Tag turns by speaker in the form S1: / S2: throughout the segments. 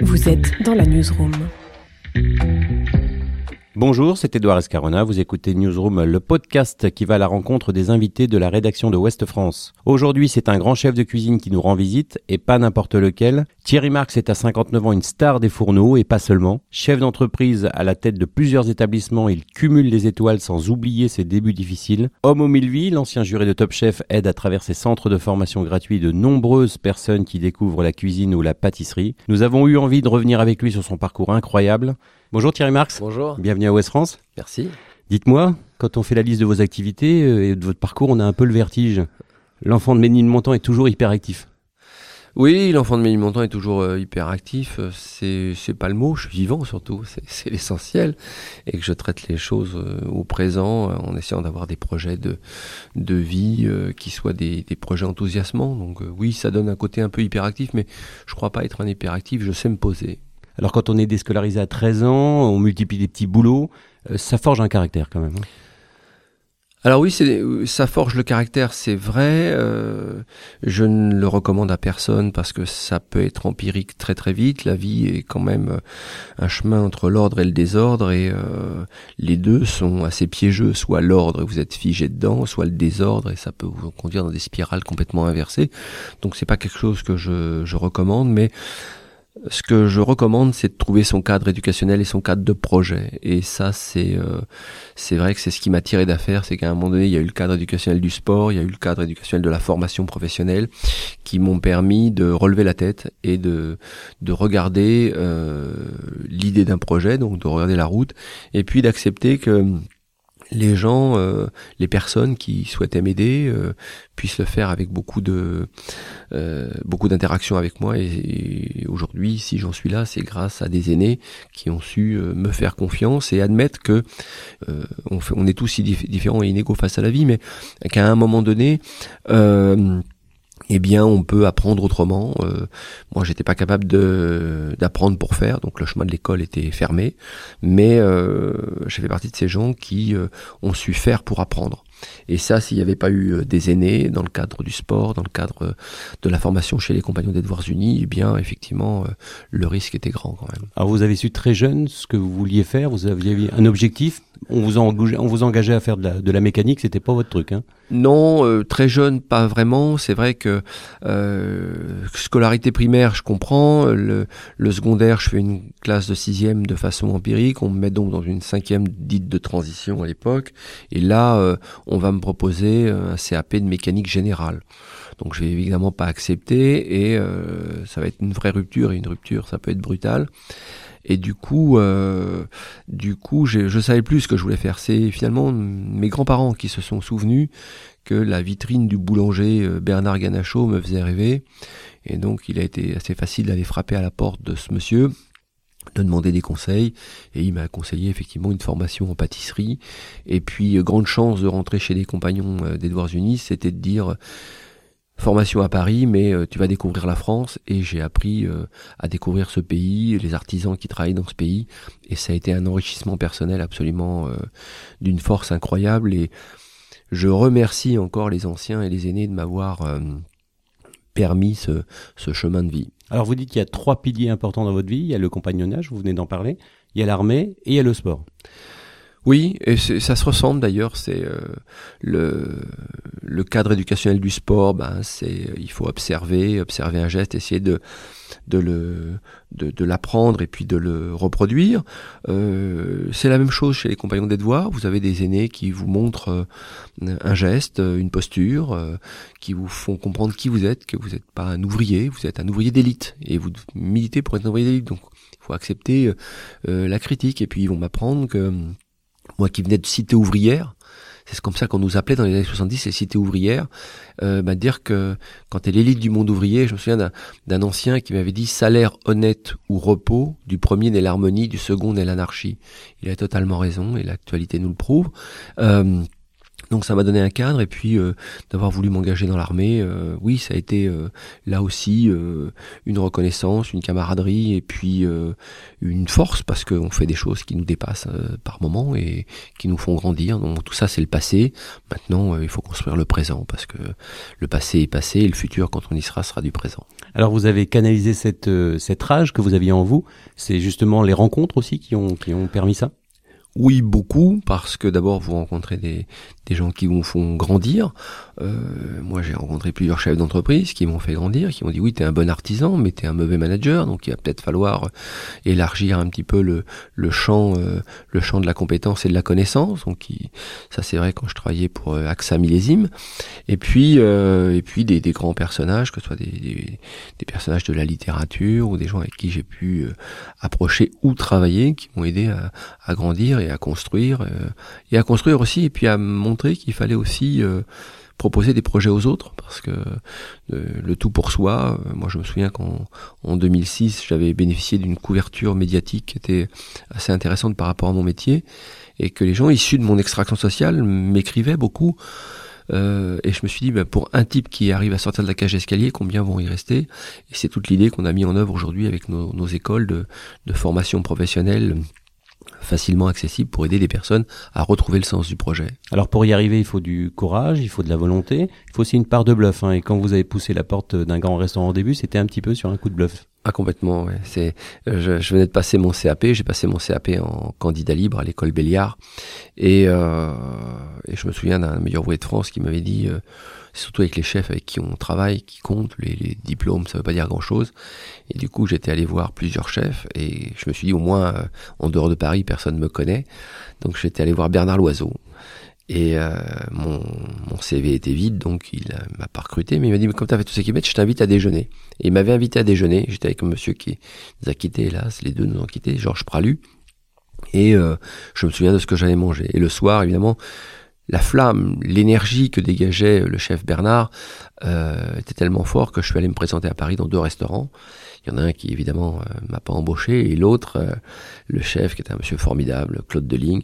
S1: Vous êtes dans la newsroom.
S2: Bonjour, c'est Edouard Escarona, vous écoutez Newsroom, le podcast qui va à la rencontre des invités de la rédaction de Ouest France. Aujourd'hui, c'est un grand chef de cuisine qui nous rend visite, et pas n'importe lequel. Thierry Marx est à 59 ans une star des fourneaux, et pas seulement. Chef d'entreprise à la tête de plusieurs établissements, il cumule les étoiles sans oublier ses débuts difficiles. Homme aux mille vies, l'ancien juré de Top Chef aide à travers ses centres de formation gratuits de nombreuses personnes qui découvrent la cuisine ou la pâtisserie. Nous avons eu envie de revenir avec lui sur son parcours incroyable. Bonjour Thierry Marx.
S3: Bonjour.
S2: Bienvenue à Ouest France.
S3: Merci.
S2: Dites-moi, quand on fait la liste de vos activités euh, et de votre parcours, on a un peu le vertige. L'enfant de Ménilmontant est toujours hyperactif.
S3: Oui, l'enfant de Ménilmontant est toujours euh, hyperactif. C'est c'est pas le mot, je suis vivant surtout. C'est c'est l'essentiel et que je traite les choses euh, au présent euh, en essayant d'avoir des projets de de vie euh, qui soient des des projets enthousiasmants. Donc euh, oui, ça donne un côté un peu hyperactif, mais je crois pas être un hyperactif. Je sais me poser.
S2: Alors quand on est déscolarisé à 13 ans, on multiplie des petits boulots, euh, ça forge un caractère quand même. hein.
S3: Alors oui, ça forge le caractère, c'est vrai. euh, je ne le recommande à personne parce que ça peut être empirique très très vite. La vie est quand même euh, un chemin entre l'ordre et le désordre et euh, les deux sont assez piégeux. Soit l'ordre et vous êtes figé dedans, soit le désordre et ça peut vous conduire dans des spirales complètement inversées. Donc c'est pas quelque chose que je, je recommande, mais ce que je recommande, c'est de trouver son cadre éducationnel et son cadre de projet. Et ça, c'est euh, c'est vrai que c'est ce qui m'a tiré d'affaire, c'est qu'à un moment donné, il y a eu le cadre éducationnel du sport, il y a eu le cadre éducationnel de la formation professionnelle, qui m'ont permis de relever la tête et de de regarder euh, l'idée d'un projet, donc de regarder la route, et puis d'accepter que les gens, euh, les personnes qui souhaitaient m'aider euh, puissent le faire avec beaucoup de euh, beaucoup d'interactions avec moi. Et, aujourd'hui si j'en suis là c'est grâce à des aînés qui ont su me faire confiance et admettre que on, fait, on est tous si dif- différents et inégaux face à la vie. Mais qu'à un moment donné eh bien, on peut apprendre autrement. Euh, moi, j'étais pas capable d'apprendre pour faire, donc le chemin de l'école était fermé. Mais euh, j'ai fait partie de ces gens qui euh, ont su faire pour apprendre. Et ça, s'il n'y avait pas eu euh, des aînés dans le cadre du sport, dans le cadre euh, de la formation chez les compagnons des Devoirs Unis, eh bien, effectivement, euh, le risque était grand quand même.
S2: Alors vous avez su très jeune ce que vous vouliez faire, vous aviez un objectif, on vous, engageait, on vous engageait à faire de la, de la mécanique, c'était pas votre truc. Hein.
S3: Non, euh, très jeune, pas vraiment. C'est vrai que euh, scolarité primaire, je comprends. Le, secondaire, je fais une classe de sixième de façon empirique. On me met donc dans une cinquième dite de transition à l'époque. Et là, euh, on va me proposer un CAP de mécanique générale. Donc je vais évidemment pas accepter et ça va être une vraie rupture. Et une rupture, ça peut être brutal. Et du coup, euh, du coup, je savais plus ce que je voulais faire. C'est finalement mes grands-parents qui se sont souvenus que la vitrine du boulanger euh, Bernard Ganachot me faisait rêver. Et donc, il a été assez facile d'aller frapper à la porte de ce monsieur, de demander des conseils. Et il m'a conseillé effectivement une formation en pâtisserie. Et puis, euh, grande chance de rentrer chez les compagnons euh, des Devoirs Unis, c'était de dire formation à Paris, mais euh, tu vas découvrir la France. Et j'ai appris euh, à découvrir ce pays, les artisans qui travaillent dans ce pays. Et ça a été un enrichissement personnel absolument euh, d'une force incroyable. Et je remercie encore les anciens et les aînés de m'avoir permis ce chemin de vie.
S2: Alors vous dites qu'il y a trois piliers importants dans votre vie, il y a le compagnonnage, vous venez d'en parler, il y a l'armée et il y a le sport.
S3: Oui, et ça se ressemble d'ailleurs. C'est euh, le, cadre éducationnel du sport. Ben, c'est il faut observer, observer un geste, essayer de le de, l'apprendre et puis de le reproduire. Euh, c'est la même chose chez les compagnons des devoirs. Vous avez des aînés qui vous montrent euh, un geste, une posture, euh, qui vous font comprendre qui vous êtes, que vous n'êtes pas un ouvrier, vous êtes un ouvrier d'élite et vous militez pour être un ouvrier d'élite. Donc, il faut accepter euh, la critique et puis ils vont m'apprendre que moi qui venais de cité ouvrière, c'est comme ça qu'on nous appelait dans les années 70, les cités ouvrières, euh, bah, dire que quand t'es l'élite du monde ouvrier, je me souviens d'un- ancien qui m'avait dit salaire honnête ou repos, du premier naît l'harmonie, du second naît l'anarchie. Il a totalement raison et l'actualité nous le prouve. Euh, Donc ça m'a donné un cadre et puis euh, d'avoir voulu m'engager dans l'armée, euh, oui, ça a été euh, là aussi une reconnaissance, une camaraderie et puis une force parce qu'on fait des choses qui nous dépassent par moments et qui nous font grandir. Donc tout ça c'est le passé. Maintenant il faut construire le présent parce que le passé est passé et le futur quand on y sera sera du présent.
S2: Alors vous avez canalisé cette cette rage que vous aviez en vous. C'est justement les rencontres aussi qui ont qui ont permis ça?
S3: Oui, beaucoup, parce que d'abord vous rencontrez des, gens qui vous font grandir. Euh, moi, j'ai rencontré plusieurs chefs d'entreprise qui m'ont fait grandir, qui m'ont dit oui, t'es un bon artisan, mais t'es un mauvais manager, donc il va peut-être falloir élargir un petit peu le, champ, euh, le champ de la compétence et de la connaissance. Donc ça, c'est vrai quand je travaillais pour euh, AXA Millésime. Et puis, euh, et puis des, grands personnages, que ce soit des, personnages de la littérature ou des gens avec qui j'ai pu approcher ou travailler, qui m'ont aidé à, grandir à construire, et à construire aussi, et puis à qu'il fallait aussi euh, proposer des projets aux autres parce que euh, le tout pour soi. Euh, moi, je me souviens qu'en en 2006, j'avais bénéficié d'une couverture médiatique qui était assez intéressante par rapport à mon métier et que les gens issus de mon extraction sociale m'écrivaient beaucoup. et je me suis dit, ben, pour un type qui arrive à sortir de la cage d'escalier, combien vont y rester? Et c'est toute l'idée qu'on a mis en œuvre aujourd'hui avec nos, écoles de formation professionnelle facilement accessible pour aider les personnes à retrouver le sens du projet.
S2: Alors pour y arriver, il faut du courage, il faut de la volonté, il faut aussi une part de bluff. Hein. Et quand vous avez poussé la porte d'un grand restaurant au début, c'était un petit peu sur un coup de bluff.
S3: Ah complètement, ouais. C'est, je, je, venais de passer mon CAP, j'ai passé mon CAP en candidat libre à l'école Béliard, et, euh, et je me souviens d'un meilleur ouvrier de France qui m'avait dit, euh, surtout avec les chefs avec qui on travaille, qui comptent, les, diplômes, ça veut pas dire grand-chose. Et du coup, j'étais allé voir plusieurs chefs et je me suis dit, au moins, euh, en dehors de Paris, personne ne me connaît. Donc j'étais allé voir Bernard Loiseau. Et euh, mon, mon, CV était vide, donc il m'a pas recruté, mais il m'a dit, mais comme tu as fait tout ce qui je t'invite à déjeuner. Et il m'avait invité à déjeuner, j'étais avec un monsieur qui nous a quittés, hélas, les deux nous ont quittés, Georges Pralu. Et euh, je me souviens de ce que j'allais manger. Et le soir, évidemment, la flamme, l'énergie que dégageait le chef Bernard euh, était tellement fort que je suis allé me présenter à Paris dans deux restaurants. Il y en a un qui évidemment euh, m'a pas embauché et l'autre, euh, le chef qui était un monsieur formidable, Claude Deligne,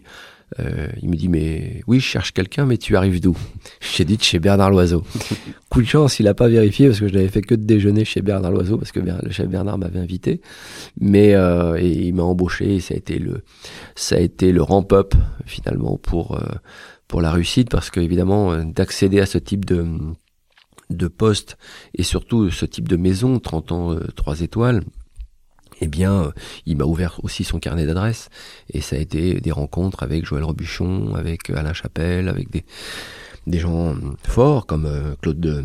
S3: euh, il me dit mais oui je cherche quelqu'un mais tu arrives d'où? J'ai dit de chez Bernard Loiseau. Coup de chance il a pas vérifié parce que je n'avais fait que de déjeuner chez Bernard Loiseau parce que le chef Bernard m'avait invité. Mais euh, et il m'a embauché et ça a été le ça a été le ramp up finalement pour euh, pour la réussite parce que évidemment euh, d'accéder à ce type de de poste et surtout ce type de maison 30 ans 3 étoiles eh bien, euh, il m'a ouvert aussi son carnet d'adresses. Et ça a été des rencontres avec Joël Robuchon, avec Alain Chapelle, avec des, des gens forts comme euh, Claude de,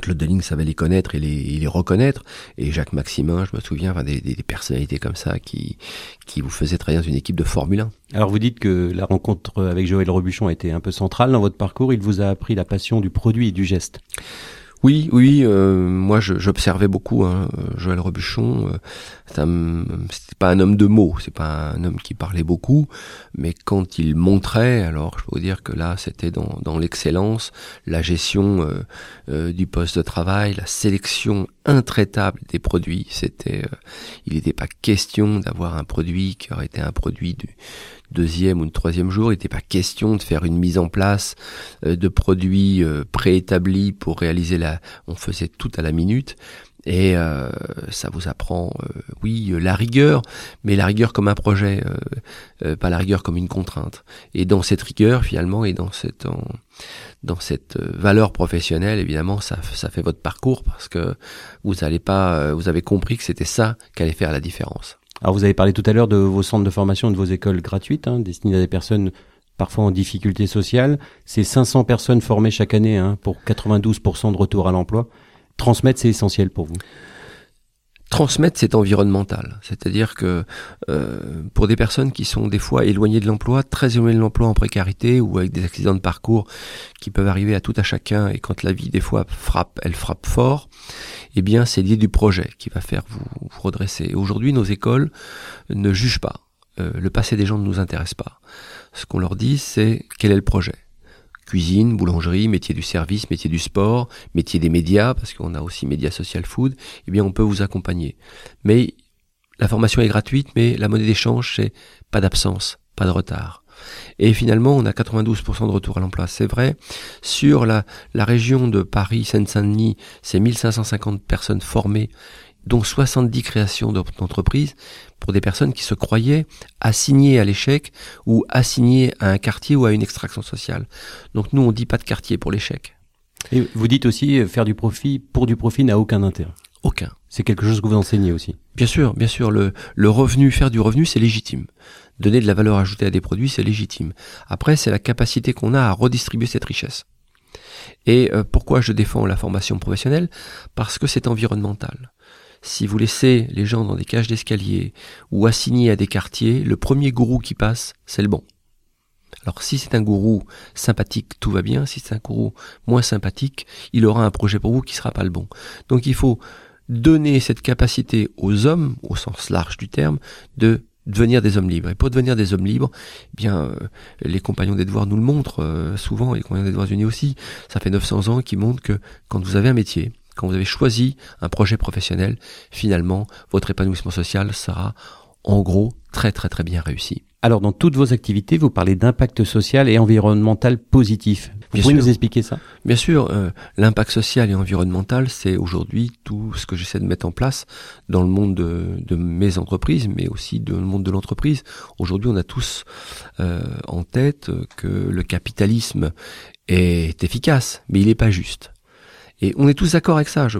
S3: Claude Deling savait les connaître et les, les, reconnaître. Et Jacques Maximin, je me souviens, enfin, des, des, personnalités comme ça qui, qui vous faisaient travailler dans une équipe de Formule 1.
S2: Alors vous dites que la rencontre avec Joël Robuchon a été un peu centrale dans votre parcours. Il vous a appris la passion du produit et du geste.
S3: Oui, oui, euh, moi j'observais beaucoup hein, Joël Robuchon. Euh, c'était pas un homme de mots, c'est pas un homme qui parlait beaucoup, mais quand il montrait, alors je peux vous dire que là c'était dans, l'excellence, la gestion euh, euh du poste de travail, la sélection intraitable des produits. C'était, euh, il n'était pas question d'avoir un produit qui aurait été un produit du deuxième ou troisième jour. Il n'était pas question de faire une mise en place euh, de produits euh, préétablis pour réaliser la. On faisait tout à la minute. Et euh, ça vous apprend, oui, la rigueur, mais la rigueur comme un projet, pas la rigueur comme une contrainte. Et dans cette rigueur, finalement, et dans cette, dans cette valeur professionnelle, évidemment, ça, ça fait votre parcours parce que vous n'allez pas, vous avez compris que c'était ça qui allait faire la différence.
S2: Alors vous avez parlé tout à l'heure de vos centres de formation, de vos écoles gratuites, hein, destinées à des personnes parfois en difficulté sociale. C'est 500 personnes formées chaque année hein, pour 92% de retour à l'emploi. Transmettre, c'est essentiel pour vous
S3: transmettre c'est environnemental. C'est-à-dire que euh, pour des personnes qui sont des fois éloignées de l'emploi, très éloignées de l'emploi en précarité ou avec des accidents de parcours qui peuvent arriver à tout à chacun et quand la vie des fois frappe, elle frappe fort, eh bien c'est l'idée du projet qui va faire vous, vous redresser. Aujourd'hui nos écoles ne jugent pas. Euh, le passé des gens ne nous intéresse pas. Ce qu'on leur dit c'est quel est le projet cuisine, boulangerie, métier du service, métier du sport, métier des médias, parce qu'on a aussi médias social food, eh bien on peut vous accompagner. Mais la formation est gratuite, mais la monnaie d'échange, c'est pas d'absence, pas de retard. Et finalement, on a 92% de retour à l'emploi. C'est vrai. Sur la, région de Paris, Seine-Saint-Denis, c'est 1550 personnes formées, dont 70 créations d'entreprises pour des personnes qui se croyaient assignées à l'échec ou assignées à un quartier ou à une extraction sociale. Donc nous, on dit pas de quartier pour l'échec.
S2: Et vous dites aussi, euh, faire du profit pour du profit n'a aucun intérêt.
S3: Aucun.
S2: C'est quelque chose que vous enseignez aussi.
S3: Bien sûr, bien sûr. Le, le revenu, faire du revenu, c'est légitime. Donner de la valeur ajoutée à des produits, c'est légitime. Après, c'est la capacité qu'on a à redistribuer cette richesse. Et euh, pourquoi je défends la formation professionnelle? Parce que c'est environnemental. Si vous laissez les gens dans des cages d'escalier ou assignés à des quartiers, le premier gourou qui passe, c'est le bon. Alors si c'est un gourou sympathique, tout va bien. Si c'est un gourou moins sympathique, il aura un projet pour vous qui sera pas le bon. Donc il faut donner cette capacité aux hommes, au sens large du terme, de devenir des hommes libres. Et pour devenir des hommes libres, eh bien, euh, les compagnons des devoirs nous le montrent euh, souvent, et les compagnons des devoirs unis aussi. Ça fait 900 ans qu'ils montrent que quand vous avez un métier, quand vous avez choisi un projet professionnel, finalement, votre épanouissement social sera en gros très très très bien réussi.
S2: Alors, dans toutes vos activités, vous parlez d'impact social et environnemental positif. Vous
S3: Bien
S2: pouvez
S3: sûr.
S2: nous expliquer ça?
S3: Bien sûr, euh, l'impact social et environnemental, c'est aujourd'hui tout ce que j'essaie de mettre en place dans le monde de, de mes entreprises, mais aussi dans le monde de l'entreprise. Aujourd'hui, on a tous euh, en tête que le capitalisme est efficace, mais il n'est pas juste. Et on est tous d'accord avec ça. Je,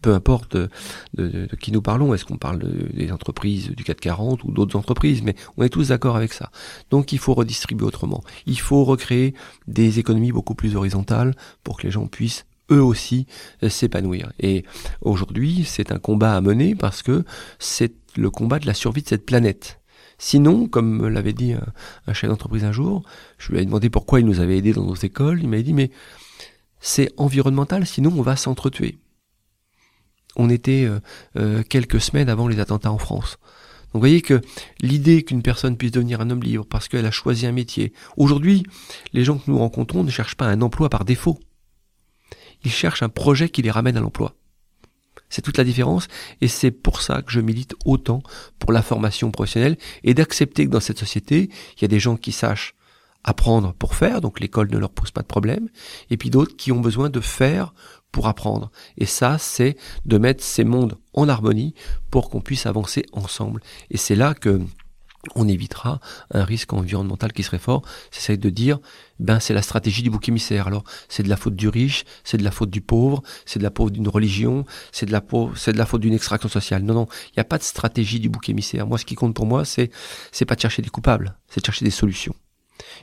S3: peu importe de, de- de qui nous parlons, est-ce qu'on parle de- des entreprises du 440 ou d'autres entreprises, mais on est tous d'accord avec ça. Donc il faut redistribuer autrement. Il faut recréer des économies beaucoup plus horizontales pour que les gens puissent eux aussi euh, s'épanouir. Et aujourd'hui, c'est un combat à mener parce que c'est le combat de la survie de cette planète. Sinon, comme l'avait dit un, un chef d'entreprise un jour, je lui ai demandé pourquoi il nous avait aidés dans nos écoles, il m'avait dit mais c'est environnemental, sinon on va s'entretuer. On était euh, euh, quelques semaines avant les attentats en France. Donc vous voyez que l'idée qu'une personne puisse devenir un homme libre parce qu'elle a choisi un métier. Aujourd'hui, les gens que nous rencontrons ne cherchent pas un emploi par défaut. Ils cherchent un projet qui les ramène à l'emploi. C'est toute la différence et c'est pour ça que je milite autant pour la formation professionnelle et d'accepter que dans cette société, il y a des gens qui sachent apprendre pour faire, donc l'école ne leur pose pas de problème, et puis d'autres qui ont besoin de faire pour apprendre. Et ça, c'est de mettre ces mondes en harmonie pour qu'on puisse avancer ensemble. Et c'est là que on évitera un risque environnemental qui serait fort. C'est de dire, ben c'est la stratégie du bouc émissaire. Alors c'est de la faute du riche, c'est de la faute du pauvre, c'est de la faute d'une religion, c'est de la c'est de la faute d'une extraction sociale. Non, non, il n'y a pas de stratégie du bouc émissaire. Moi, ce qui compte pour moi, c'est c'est pas de chercher des coupables, c'est de chercher des solutions.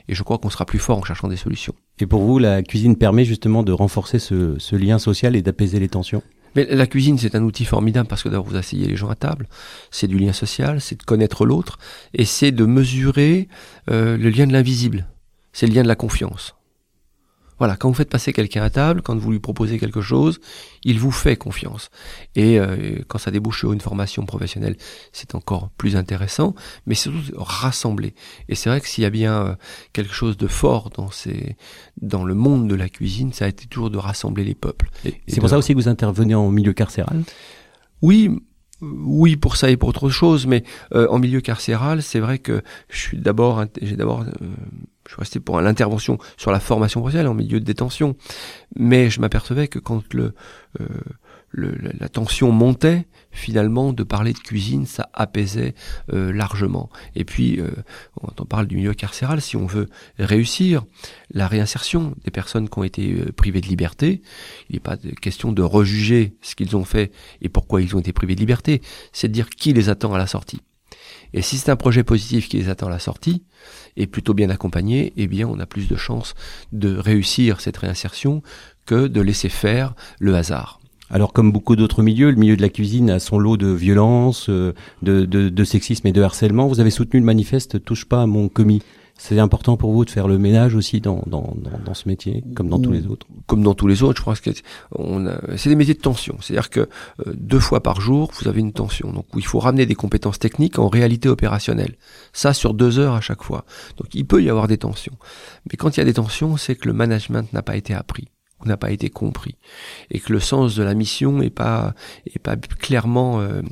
S3: Et je crois qu'on sera plus fort en cherchant des solutions.
S2: Et pour vous, la cuisine permet justement de renforcer ce, ce lien social et d'apaiser les tensions
S3: Mais la cuisine, c'est un outil formidable parce que d'abord vous asseyez les gens à table, c'est du lien social, c'est de connaître l'autre, et c'est de mesurer euh, le lien de l'invisible, c'est le lien de la confiance. Voilà, quand vous faites passer quelqu'un à table, quand vous lui proposez quelque chose, il vous fait confiance. Et euh, quand ça débouche sur une formation professionnelle, c'est encore plus intéressant, mais c'est surtout rassembler. Et c'est vrai que s'il y a bien euh, quelque chose de fort dans, ces, dans le monde de la cuisine, ça a été toujours de rassembler les peuples. Et
S2: C'est
S3: de-
S2: pour ça aussi que vous intervenez en milieu carcéral?
S3: Oui, oui pour ça et pour autre chose, mais euh, en milieu carcéral, c'est vrai que je suis d'abord, j'ai d'abord, euh, je suis resté pour l'intervention sur la formation professionnelle en milieu de détention, mais je m'apercevais que quand le, euh, la- tension montait, finalement, de parler de cuisine, ça apaisait euh, largement. Et puis, euh, quand on parle du milieu carcéral, si on veut réussir la réinsertion des personnes qui ont été euh, privées de liberté, il n'est pas question de rejuger ce qu'ils ont fait et pourquoi ils ont été privés de liberté, c'est de dire qui les attend à la sortie. Et si c'est un projet positif qui les attend à la sortie, et plutôt bien accompagné, eh bien on a plus de chances de réussir cette réinsertion que de laisser faire le hasard.
S2: Alors comme beaucoup d'autres milieux, le milieu de la cuisine a son lot de violence, euh, de, de, de sexisme et de harcèlement. Vous avez soutenu le manifeste Touche pas à mon commis. C'est important pour vous de faire le ménage aussi dans, dans, dans, ce métier, comme dans tous les autres.
S3: Comme dans tous les autres, je pense que c'est des métiers de tension. C'est-à-dire que euh, deux fois par jour, vous avez une tension. Donc il faut ramener des compétences techniques en réalité opérationnelle. Ça sur deux heures à chaque fois. Donc il peut y avoir des tensions. Mais quand il y a des tensions, c'est que le management n'a pas été appris n'a pas été compris. Et que le sens de la mission est pas est pas clairement euh,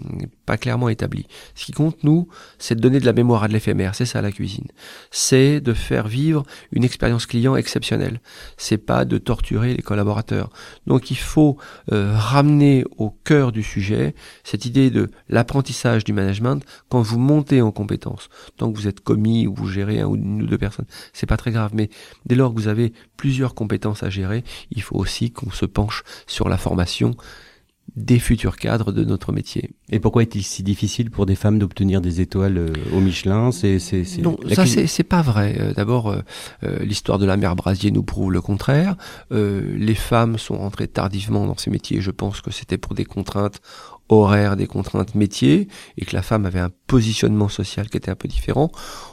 S3: pas clairement établi. Ce qui compte, nous, c'est de donner de la mémoire à de l'éphémère. C'est ça la cuisine. C'est de faire vivre une expérience client exceptionnelle. C'est pas de torturer les collaborateurs. Donc il faut euh, ramener au cœur du sujet cette idée de l'apprentissage du management quand vous montez en compétences. Tant que vous êtes commis ou vous gérez un ou une ou deux personnes, c'est pas très grave. Mais dès lors que vous avez plusieurs compétences à gérer, il faut aussi qu'on se penche sur la formation des futurs cadres de notre métier.
S2: Et pourquoi est-il si difficile pour des femmes d'obtenir des étoiles euh, au Michelin?
S3: C'est c'est non, ça c'est pas vrai. Euh, d'abord, euh, l'histoire de la mère Brasier nous prouve le contraire. les femmes sont entrées tardivement dans ces métiers. Je pense que c'était pour des contraintes horaires, des contraintes métiers, et que la femme avait un positionnement social qui était un peu différent.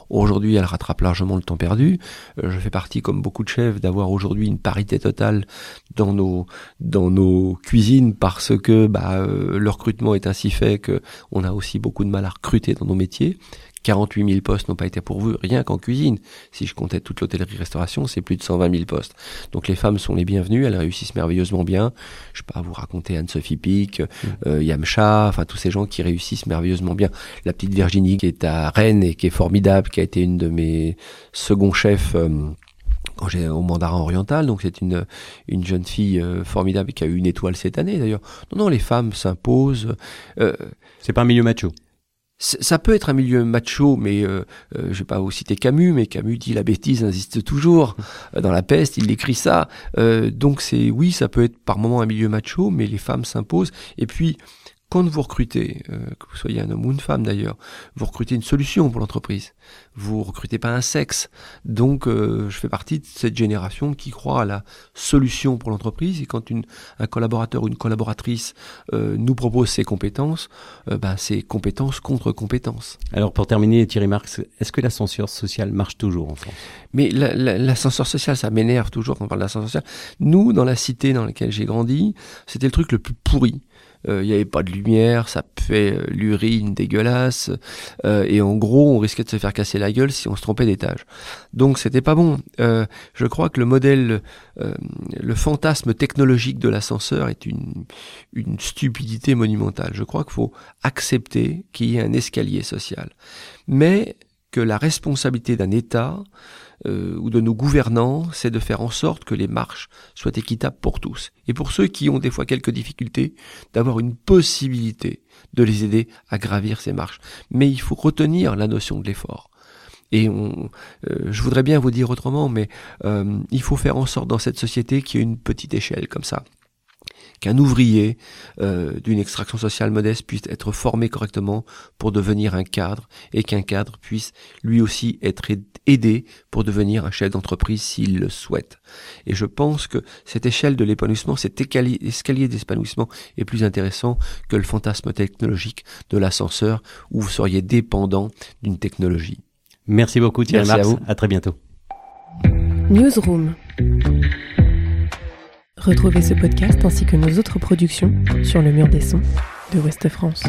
S3: Aujourd'hui, elle rattrape largement le temps perdu. Euh, je fais partie, comme beaucoup de chefs, d'avoir aujourd'hui une parité totale dans nos dans nos cuisines parce que bah, euh, le recrutement est ainsi fait que on a aussi beaucoup de mal à recruter dans nos métiers. 48 000 postes n'ont pas été pourvus, rien qu'en cuisine. Si je comptais toute l'hôtellerie-restauration, c'est plus de 120 000 postes. Donc les femmes sont les bienvenues, elles réussissent merveilleusement bien. Je peux pas vous raconter Anne-Sophie Pic, mm. euh, Yamcha, enfin tous ces gens qui réussissent merveilleusement bien. La petite Virginie qui est à Rennes et qui est formidable, qui a été une de mes seconds chefs. Euh, quand j'ai au mandarin oriental, donc c'est une une jeune fille euh, formidable qui a eu une étoile cette année d'ailleurs. Non, non, les femmes s'imposent.
S2: Euh, c'est pas un milieu macho
S3: ça peut être un milieu macho, mais euh, euh, je vais pas vous citer Camus, mais Camus dit la bêtise existe toujours. Euh, dans la peste, il écrit ça. Euh, donc c'est oui, ça peut être par moment un milieu macho, mais les femmes s'imposent. Et puis quand vous recrutez, euh, que vous soyez un homme ou une femme d'ailleurs, vous recrutez une solution pour l'entreprise. Vous recrutez pas un sexe. Donc, euh, je fais partie de cette génération qui croit à la solution pour l'entreprise. Et quand une, un collaborateur ou une collaboratrice euh, nous propose ses compétences, ben, c'est compétences contre compétences.
S2: Alors, pour terminer, Thierry Marx, est-ce que l'ascenseur social marche toujours en France?
S3: Mais l'ascenseur social, ça m'énerve toujours quand on parle d'ascenseur social. Nous, dans la cité dans laquelle j'ai grandi, c'était le truc le plus pourri. Euh, il n'y avait pas de lumière, ça fait euh, l'urine dégueulasse, euh, et en gros, on risquait de se faire casser la gueule si on se trompait d'étage. Donc c'était pas bon. je crois que le modèle, le fantasme technologique de l'ascenseur est une, une stupidité monumentale. Je crois qu'il faut accepter qu'il y ait un escalier social. Mais que la responsabilité d'un État euh, ou de nos gouvernants, c'est de faire en sorte que les marches soient équitables pour tous. Et pour ceux qui ont des fois quelques difficultés, d'avoir une possibilité de les aider à gravir ces marches. Mais il faut retenir la notion de l'effort. Et on, euh, je voudrais bien vous dire autrement, mais euh, il faut faire en sorte dans cette société qu'il y ait une petite échelle comme ça qu'un ouvrier euh, d'une extraction sociale modeste puisse être formé correctement pour devenir un cadre et qu'un cadre puisse lui aussi être aidé pour devenir un chef d'entreprise s'il le souhaite. Et je pense que cette échelle de l'épanouissement, cet escalier d'épanouissement est plus intéressant que le fantasme technologique de l'ascenseur où vous seriez dépendant d'une technologie.
S2: Merci beaucoup Thierry Marx. À, vous. à très bientôt.
S1: Newsroom. Retrouvez ce podcast ainsi que nos autres productions sur le mur des sons de Ouest France.